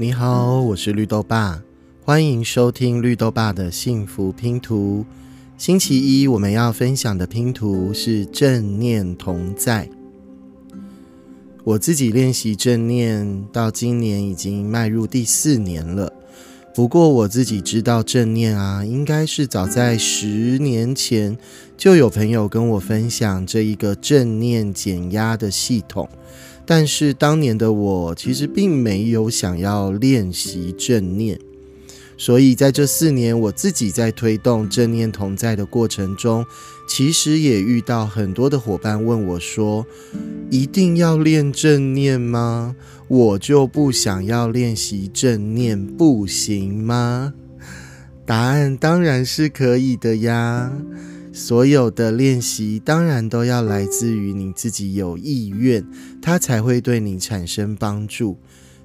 你好，我是绿豆爸，欢迎收听绿豆爸的幸福拼图。星期一我们要分享的拼图是正念同在。我自己练习正念到今年已经迈入第四年了。不过我自己知道正念啊，应该是早在十年前就有朋友跟我分享这一个正念减压的系统。但是当年的我其实并没有想要练习正念，所以在这四年我自己在推动正念同在的过程中，其实也遇到很多的伙伴问我说：“一定要练正念吗？我就不想要练习正念，不行吗？”答案当然是可以的呀。所有的练习当然都要来自于你自己有意愿，它才会对你产生帮助。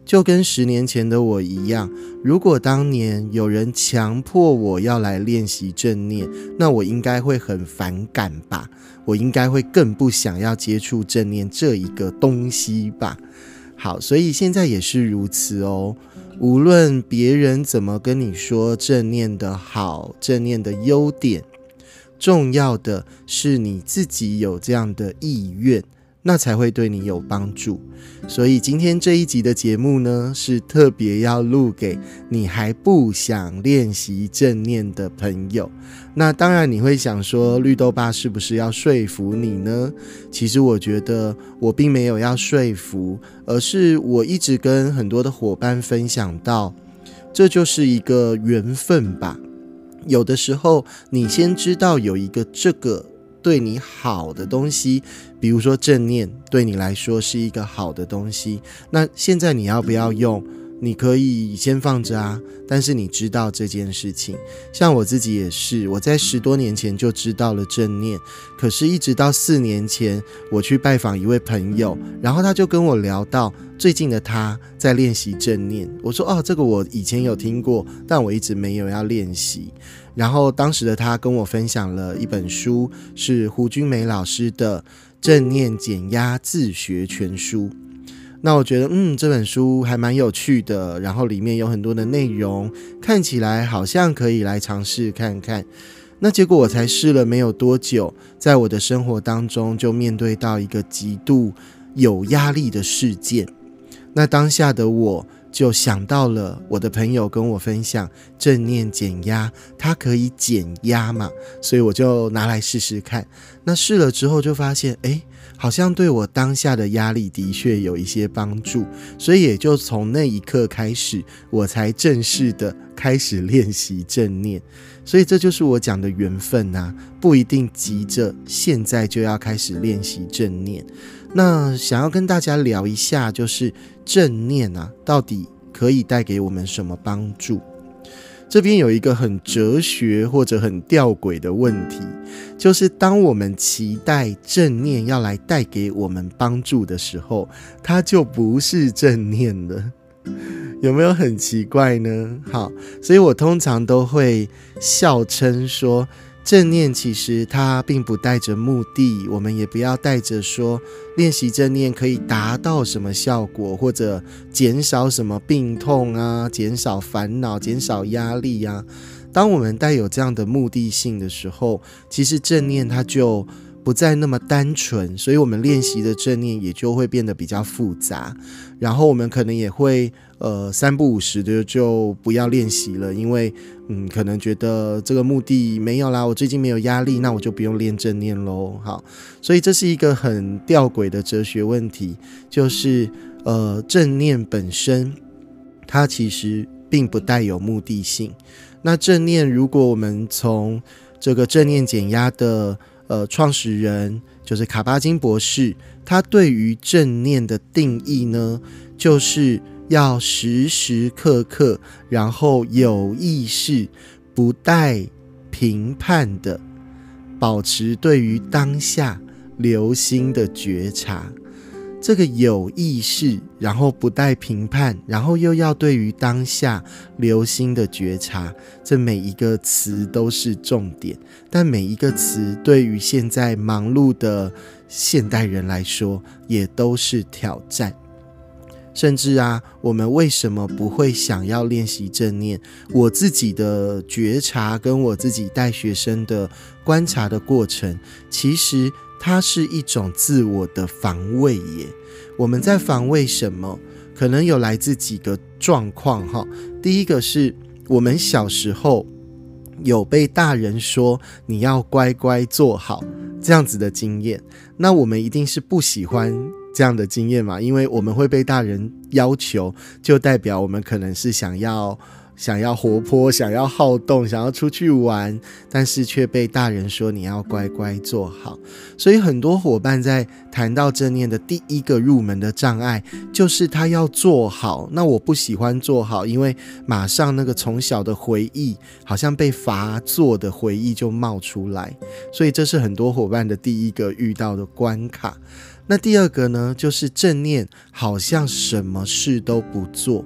就跟十年前的我一样，如果当年有人强迫我要来练习正念，那我应该会很反感吧？我应该会更不想要接触正念这一个东西吧？好，所以现在也是如此哦。无论别人怎么跟你说正念的好，正念的优点。重要的是你自己有这样的意愿，那才会对你有帮助。所以今天这一集的节目呢，是特别要录给你还不想练习正念的朋友。那当然你会想说，绿豆爸是不是要说服你呢？其实我觉得我并没有要说服，而是我一直跟很多的伙伴分享到，这就是一个缘分吧。有的时候，你先知道有一个这个对你好的东西，比如说正念，对你来说是一个好的东西。那现在你要不要用？你可以先放着啊，但是你知道这件事情，像我自己也是，我在十多年前就知道了正念，可是一直到四年前，我去拜访一位朋友，然后他就跟我聊到最近的他在练习正念，我说哦，这个我以前有听过，但我一直没有要练习。然后当时的他跟我分享了一本书，是胡君梅老师的《正念减压自学全书》。那我觉得，嗯，这本书还蛮有趣的，然后里面有很多的内容，看起来好像可以来尝试看看。那结果我才试了没有多久，在我的生活当中就面对到一个极度有压力的事件。那当下的我就想到了我的朋友跟我分享正念减压，它可以减压嘛，所以我就拿来试试看。那试了之后就发现，哎。好像对我当下的压力的确有一些帮助，所以也就从那一刻开始，我才正式的开始练习正念。所以这就是我讲的缘分呐，不一定急着现在就要开始练习正念。那想要跟大家聊一下，就是正念啊，到底可以带给我们什么帮助？这边有一个很哲学或者很吊诡的问题，就是当我们期待正念要来带给我们帮助的时候，它就不是正念了，有没有很奇怪呢？好，所以我通常都会笑称说。正念其实它并不带着目的，我们也不要带着说练习正念可以达到什么效果，或者减少什么病痛啊，减少烦恼，减少压力呀。当我们带有这样的目的性的时候，其实正念它就。不再那么单纯，所以我们练习的正念也就会变得比较复杂。然后我们可能也会呃三不五时的就不要练习了，因为嗯可能觉得这个目的没有啦，我最近没有压力，那我就不用练正念喽。好，所以这是一个很吊诡的哲学问题，就是呃正念本身它其实并不带有目的性。那正念如果我们从这个正念减压的呃，创始人就是卡巴金博士，他对于正念的定义呢，就是要时时刻刻，然后有意识、不带评判的，保持对于当下留心的觉察。这个有意识，然后不带评判，然后又要对于当下留心的觉察，这每一个词都是重点。但每一个词对于现在忙碌的现代人来说，也都是挑战。甚至啊，我们为什么不会想要练习正念？我自己的觉察跟我自己带学生的观察的过程，其实它是一种自我的防卫耶。我们在防卫什么？可能有来自几个状况哈。第一个是我们小时候有被大人说你要乖乖做好这样子的经验，那我们一定是不喜欢。这样的经验嘛，因为我们会被大人要求，就代表我们可能是想要想要活泼、想要好动、想要出去玩，但是却被大人说你要乖乖做好。所以很多伙伴在谈到正念的第一个入门的障碍，就是他要做好。那我不喜欢做好，因为马上那个从小的回忆，好像被罚做的回忆就冒出来，所以这是很多伙伴的第一个遇到的关卡。那第二个呢，就是正念，好像什么事都不做。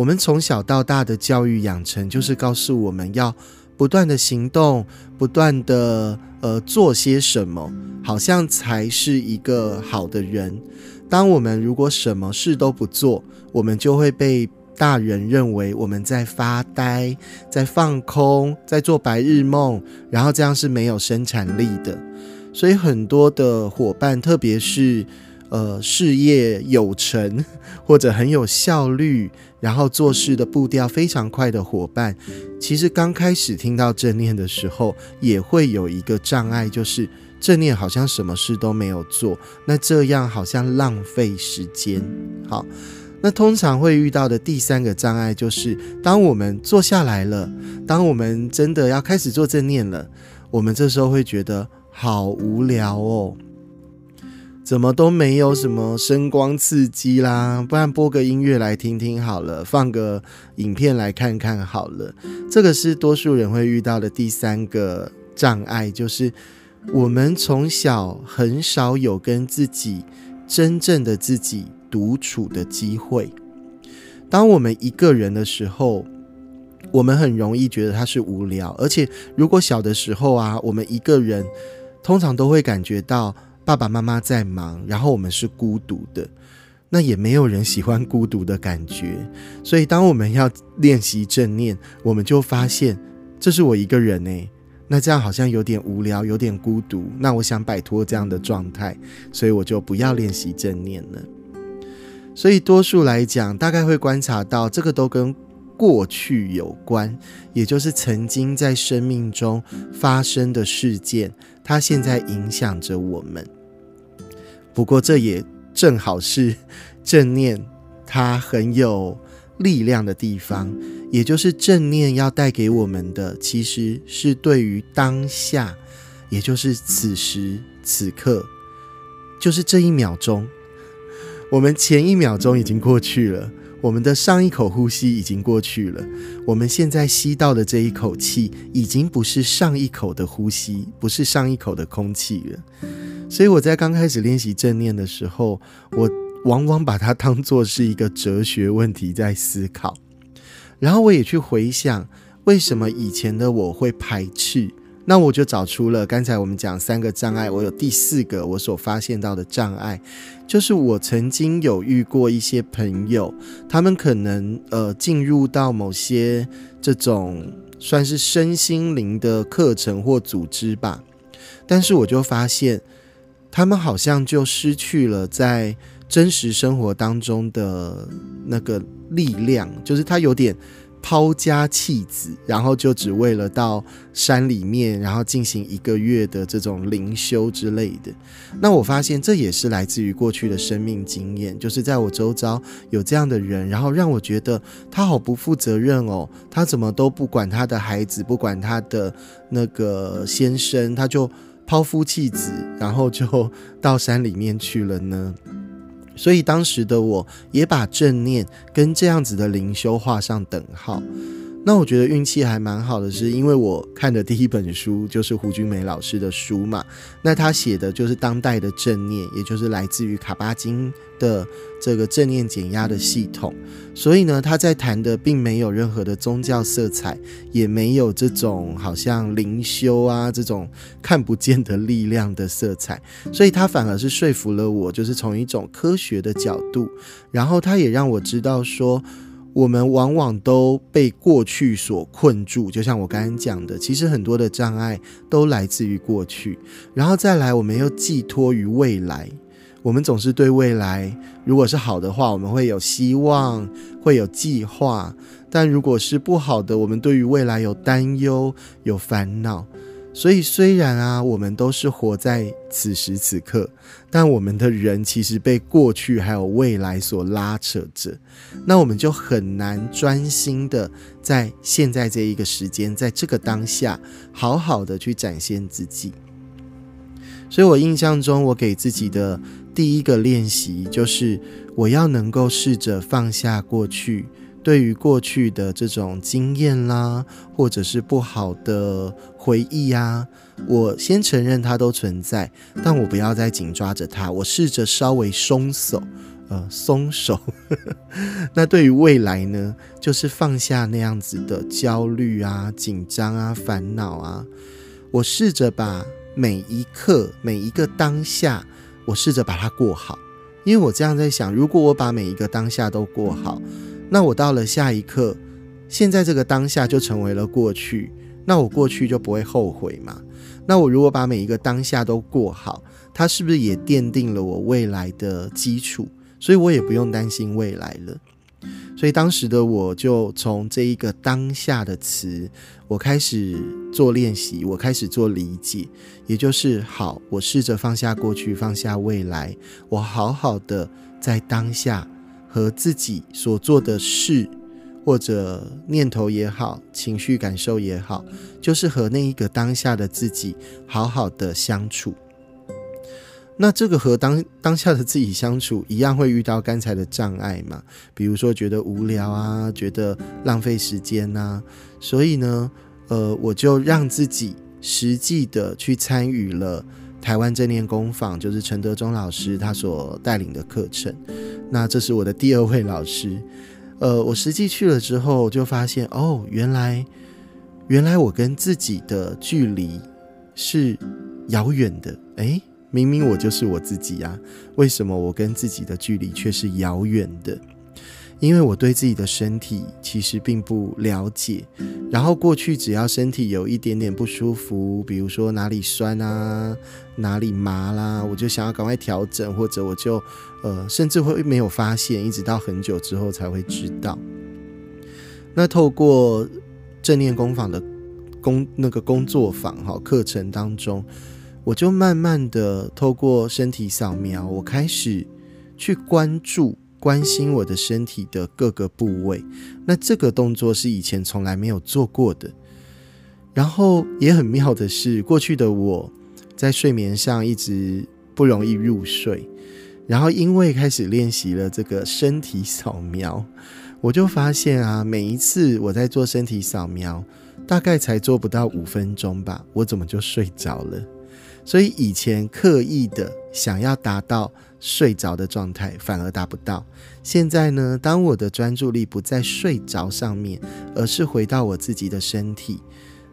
我们从小到大的教育养成，就是告诉我们要不断的行动，不断的呃做些什么，好像才是一个好的人。当我们如果什么事都不做，我们就会被大人认为我们在发呆，在放空，在做白日梦，然后这样是没有生产力的。所以很多的伙伴，特别是呃事业有成或者很有效率，然后做事的步调非常快的伙伴，其实刚开始听到正念的时候，也会有一个障碍，就是正念好像什么事都没有做，那这样好像浪费时间。好，那通常会遇到的第三个障碍，就是当我们坐下来了，当我们真的要开始做正念了，我们这时候会觉得。好无聊哦，怎么都没有什么声光刺激啦？不然播个音乐来听听好了，放个影片来看看好了。这个是多数人会遇到的第三个障碍，就是我们从小很少有跟自己真正的自己独处的机会。当我们一个人的时候。我们很容易觉得它是无聊，而且如果小的时候啊，我们一个人通常都会感觉到爸爸妈妈在忙，然后我们是孤独的。那也没有人喜欢孤独的感觉，所以当我们要练习正念，我们就发现这是我一个人诶，那这样好像有点无聊，有点孤独。那我想摆脱这样的状态，所以我就不要练习正念了。所以多数来讲，大概会观察到这个都跟。过去有关，也就是曾经在生命中发生的事件，它现在影响着我们。不过，这也正好是 正念它很有力量的地方，也就是正念要带给我们的，其实是对于当下，也就是此时此刻，就是这一秒钟，我们前一秒钟已经过去了。我们的上一口呼吸已经过去了，我们现在吸到的这一口气已经不是上一口的呼吸，不是上一口的空气了。所以我在刚开始练习正念的时候，我往往把它当做是一个哲学问题在思考，然后我也去回想为什么以前的我会排斥。那我就找出了刚才我们讲三个障碍，我有第四个我所发现到的障碍，就是我曾经有遇过一些朋友，他们可能呃进入到某些这种算是身心灵的课程或组织吧，但是我就发现他们好像就失去了在真实生活当中的那个力量，就是他有点。抛家弃子，然后就只为了到山里面，然后进行一个月的这种灵修之类的。那我发现这也是来自于过去的生命经验，就是在我周遭有这样的人，然后让我觉得他好不负责任哦，他怎么都不管他的孩子，不管他的那个先生，他就抛夫弃子，然后就到山里面去了呢？所以当时的我也把正念跟这样子的灵修画上等号。那我觉得运气还蛮好的，是因为我看的第一本书就是胡君梅老师的书嘛。那他写的就是当代的正念，也就是来自于卡巴金的这个正念减压的系统。所以呢，他在谈的并没有任何的宗教色彩，也没有这种好像灵修啊这种看不见的力量的色彩。所以他反而是说服了我，就是从一种科学的角度，然后他也让我知道说。我们往往都被过去所困住，就像我刚刚讲的，其实很多的障碍都来自于过去，然后再来，我们又寄托于未来。我们总是对未来，如果是好的话，我们会有希望，会有计划；但如果是不好的，我们对于未来有担忧、有烦恼。所以，虽然啊，我们都是活在此时此刻，但我们的人其实被过去还有未来所拉扯着，那我们就很难专心的在现在这一个时间，在这个当下，好好的去展现自己。所以我印象中，我给自己的第一个练习就是，我要能够试着放下过去。对于过去的这种经验啦，或者是不好的回忆啊，我先承认它都存在，但我不要再紧抓着它，我试着稍微松手，呃，松手。那对于未来呢，就是放下那样子的焦虑啊、紧张啊、烦恼啊，我试着把每一刻、每一个当下，我试着把它过好，因为我这样在想，如果我把每一个当下都过好。那我到了下一刻，现在这个当下就成为了过去，那我过去就不会后悔嘛？那我如果把每一个当下都过好，它是不是也奠定了我未来的基础？所以我也不用担心未来了。所以当时的我就从这一个当下的词，我开始做练习，我开始做理解，也就是好，我试着放下过去，放下未来，我好好的在当下。和自己所做的事，或者念头也好，情绪感受也好，就是和那一个当下的自己好好的相处。那这个和当当下的自己相处，一样会遇到刚才的障碍嘛？比如说觉得无聊啊，觉得浪费时间呐。所以呢，呃，我就让自己实际的去参与了台湾正念工坊，就是陈德忠老师他所带领的课程。那这是我的第二位老师，呃，我实际去了之后就发现，哦，原来，原来我跟自己的距离是遥远的，诶，明明我就是我自己呀，为什么我跟自己的距离却是遥远的？因为我对自己的身体其实并不了解，然后过去只要身体有一点点不舒服，比如说哪里酸啊，哪里麻啦，我就想要赶快调整，或者我就呃甚至会没有发现，一直到很久之后才会知道。那透过正念工坊的工那个工作坊哈课程当中，我就慢慢的透过身体扫描，我开始去关注。关心我的身体的各个部位，那这个动作是以前从来没有做过的。然后也很妙的是，过去的我在睡眠上一直不容易入睡，然后因为开始练习了这个身体扫描，我就发现啊，每一次我在做身体扫描，大概才做不到五分钟吧，我怎么就睡着了？所以以前刻意的想要达到。睡着的状态反而达不到。现在呢，当我的专注力不在睡着上面，而是回到我自己的身体，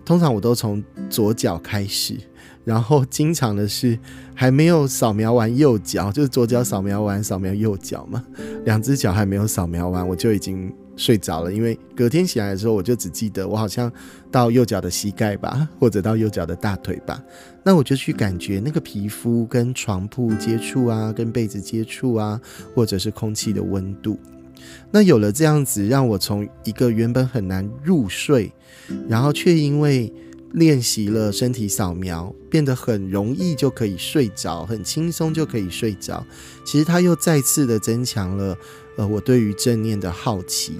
通常我都从左脚开始，然后经常的是还没有扫描完右脚，就是左脚扫描完扫描右脚嘛，两只脚还没有扫描完，我就已经。睡着了，因为隔天起来的时候，我就只记得我好像到右脚的膝盖吧，或者到右脚的大腿吧。那我就去感觉那个皮肤跟床铺接触啊，跟被子接触啊，或者是空气的温度。那有了这样子，让我从一个原本很难入睡，然后却因为练习了身体扫描，变得很容易就可以睡着，很轻松就可以睡着。其实它又再次的增强了。呃，我对于正念的好奇，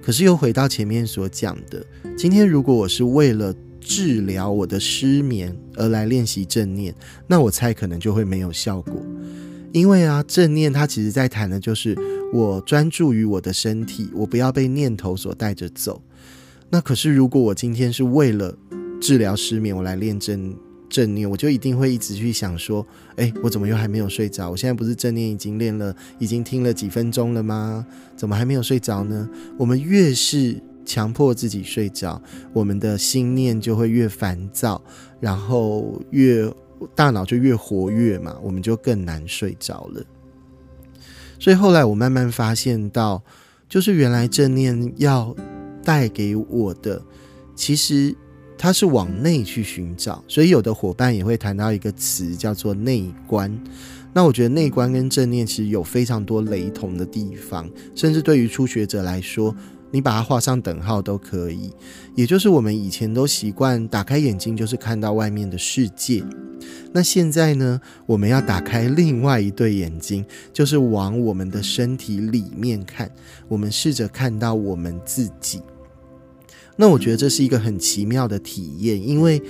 可是又回到前面所讲的，今天如果我是为了治疗我的失眠而来练习正念，那我猜可能就会没有效果。因为啊，正念它其实在谈的就是我专注于我的身体，我不要被念头所带着走。那可是，如果我今天是为了治疗失眠，我来练正正念，我就一定会一直去想说：哎，我怎么又还没有睡着？我现在不是正念已经练了，已经听了几分钟了吗？怎么还没有睡着呢？我们越是强迫自己睡着，我们的心念就会越烦躁，然后越大脑就越活跃嘛，我们就更难睡着了。所以后来我慢慢发现到，就是原来正念要带给我的，其实它是往内去寻找。所以有的伙伴也会谈到一个词叫做内观。那我觉得内观跟正念其实有非常多雷同的地方，甚至对于初学者来说。你把它画上等号都可以，也就是我们以前都习惯打开眼睛就是看到外面的世界，那现在呢，我们要打开另外一对眼睛，就是往我们的身体里面看，我们试着看到我们自己。那我觉得这是一个很奇妙的体验，因为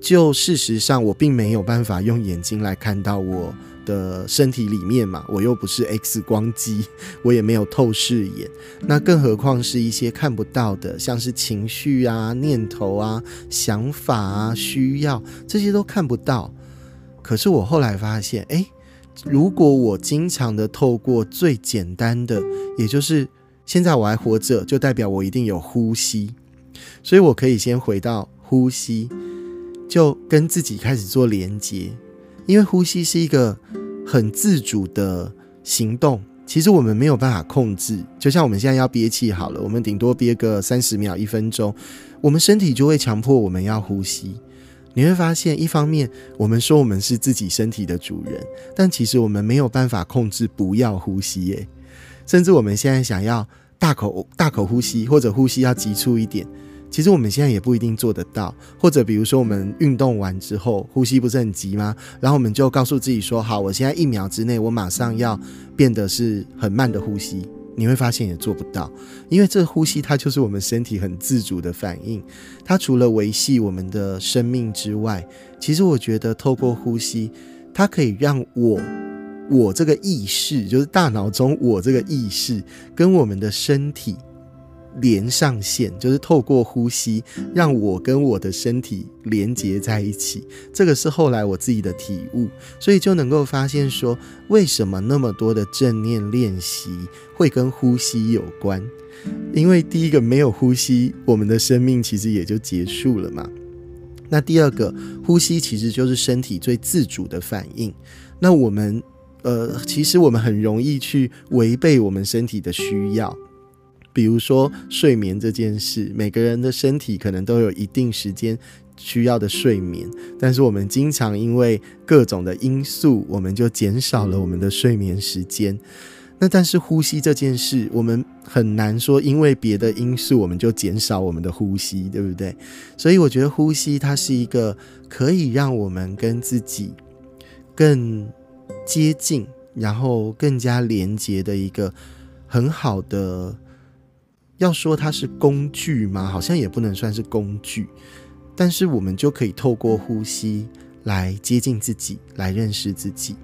就事实上，我并没有办法用眼睛来看到我。的身体里面嘛，我又不是 X 光机，我也没有透视眼，那更何况是一些看不到的，像是情绪啊、念头啊、想法啊、需要这些都看不到。可是我后来发现，哎，如果我经常的透过最简单的，也就是现在我还活着，就代表我一定有呼吸，所以我可以先回到呼吸，就跟自己开始做连接。因为呼吸是一个很自主的行动，其实我们没有办法控制。就像我们现在要憋气好了，我们顶多憋个三十秒、一分钟，我们身体就会强迫我们要呼吸。你会发现，一方面我们说我们是自己身体的主人，但其实我们没有办法控制不要呼吸耶。甚至我们现在想要大口大口呼吸，或者呼吸要急促一点。其实我们现在也不一定做得到，或者比如说我们运动完之后呼吸不是很急吗？然后我们就告诉自己说：“好，我现在一秒之内我马上要变得是很慢的呼吸。”你会发现也做不到，因为这呼吸它就是我们身体很自主的反应。它除了维系我们的生命之外，其实我觉得透过呼吸，它可以让我我这个意识，就是大脑中我这个意识跟我们的身体。连上线，就是透过呼吸，让我跟我的身体连接在一起。这个是后来我自己的体悟，所以就能够发现说，为什么那么多的正念练习会跟呼吸有关？因为第一个没有呼吸，我们的生命其实也就结束了嘛。那第二个，呼吸其实就是身体最自主的反应。那我们，呃，其实我们很容易去违背我们身体的需要。比如说睡眠这件事，每个人的身体可能都有一定时间需要的睡眠，但是我们经常因为各种的因素，我们就减少了我们的睡眠时间。那但是呼吸这件事，我们很难说因为别的因素我们就减少我们的呼吸，对不对？所以我觉得呼吸它是一个可以让我们跟自己更接近，然后更加连接的一个很好的。要说它是工具吗？好像也不能算是工具，但是我们就可以透过呼吸来接近自己，来认识自己。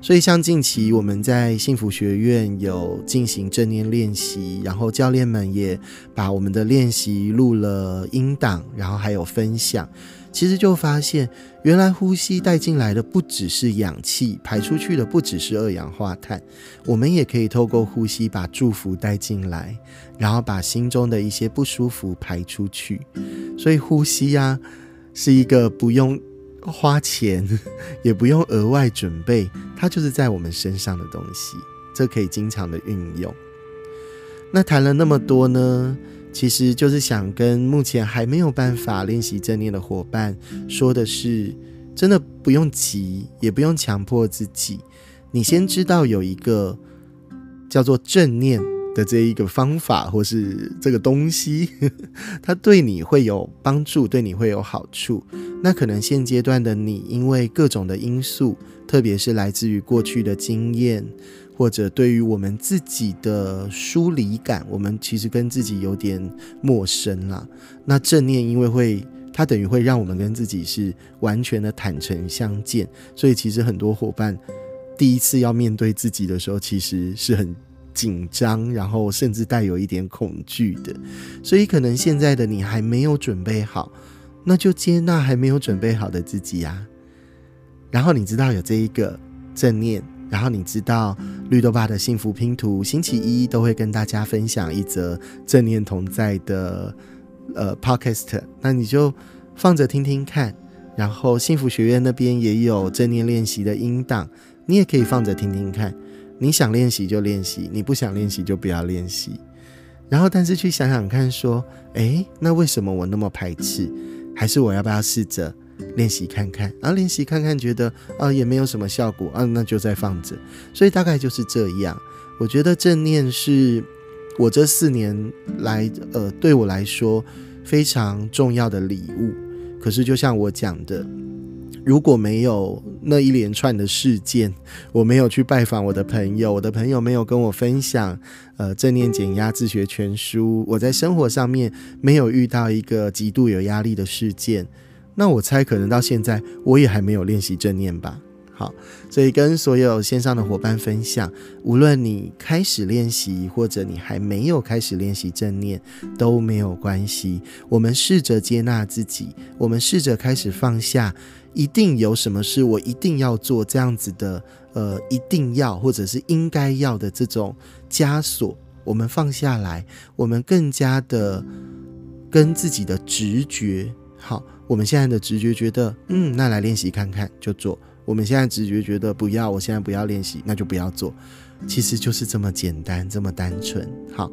所以，像近期我们在幸福学院有进行正念练习，然后教练们也把我们的练习录了音档，然后还有分享。其实就发现，原来呼吸带进来的不只是氧气，排出去的不只是二氧化碳，我们也可以透过呼吸把祝福带进来，然后把心中的一些不舒服排出去。所以呼吸呀，是一个不用花钱，也不用额外准备，它就是在我们身上的东西，这可以经常的运用。那谈了那么多呢？其实就是想跟目前还没有办法练习正念的伙伴说的是，真的不用急，也不用强迫自己。你先知道有一个叫做正念的这一个方法，或是这个东西，它对你会有帮助，对你会有好处。那可能现阶段的你，因为各种的因素，特别是来自于过去的经验。或者对于我们自己的疏离感，我们其实跟自己有点陌生啦。那正念因为会，它等于会让我们跟自己是完全的坦诚相见，所以其实很多伙伴第一次要面对自己的时候，其实是很紧张，然后甚至带有一点恐惧的。所以可能现在的你还没有准备好，那就接纳还没有准备好的自己呀。然后你知道有这一个正念，然后你知道绿豆爸的幸福拼图，星期一都会跟大家分享一则正念同在的呃 podcast，那你就放着听听看。然后幸福学院那边也有正念练习的音档。你也可以放着听听看，你想练习就练习，你不想练习就不要练习。然后，但是去想想看，说，诶，那为什么我那么排斥？还是我要不要试着练习看看？啊，练习看看，觉得啊也没有什么效果啊，那就再放着。所以大概就是这样。我觉得正念是我这四年来，呃，对我来说非常重要的礼物。可是，就像我讲的。如果没有那一连串的事件，我没有去拜访我的朋友，我的朋友没有跟我分享，呃，正念减压自学全书，我在生活上面没有遇到一个极度有压力的事件，那我猜可能到现在我也还没有练习正念吧。好，所以跟所有线上的伙伴分享，无论你开始练习，或者你还没有开始练习正念，都没有关系。我们试着接纳自己，我们试着开始放下，一定有什么事我一定要做这样子的，呃，一定要或者是应该要的这种枷锁，我们放下来，我们更加的跟自己的直觉，好，我们现在的直觉觉得，嗯，那来练习看看，就做。我们现在直觉觉得不要，我现在不要练习，那就不要做，其实就是这么简单，这么单纯。好。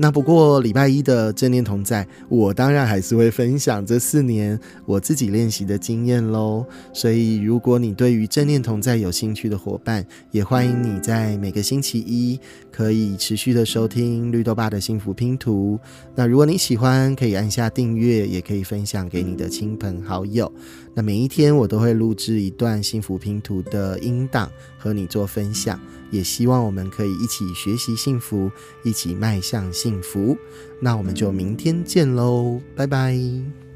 那不过礼拜一的正念同在，我当然还是会分享这四年我自己练习的经验喽。所以如果你对于正念同在有兴趣的伙伴，也欢迎你在每个星期一可以持续的收听绿豆爸的幸福拼图。那如果你喜欢，可以按下订阅，也可以分享给你的亲朋好友。那每一天我都会录制一段幸福拼图的音档和你做分享。也希望我们可以一起学习幸福，一起迈向幸幸福。那我们就明天见喽，拜拜。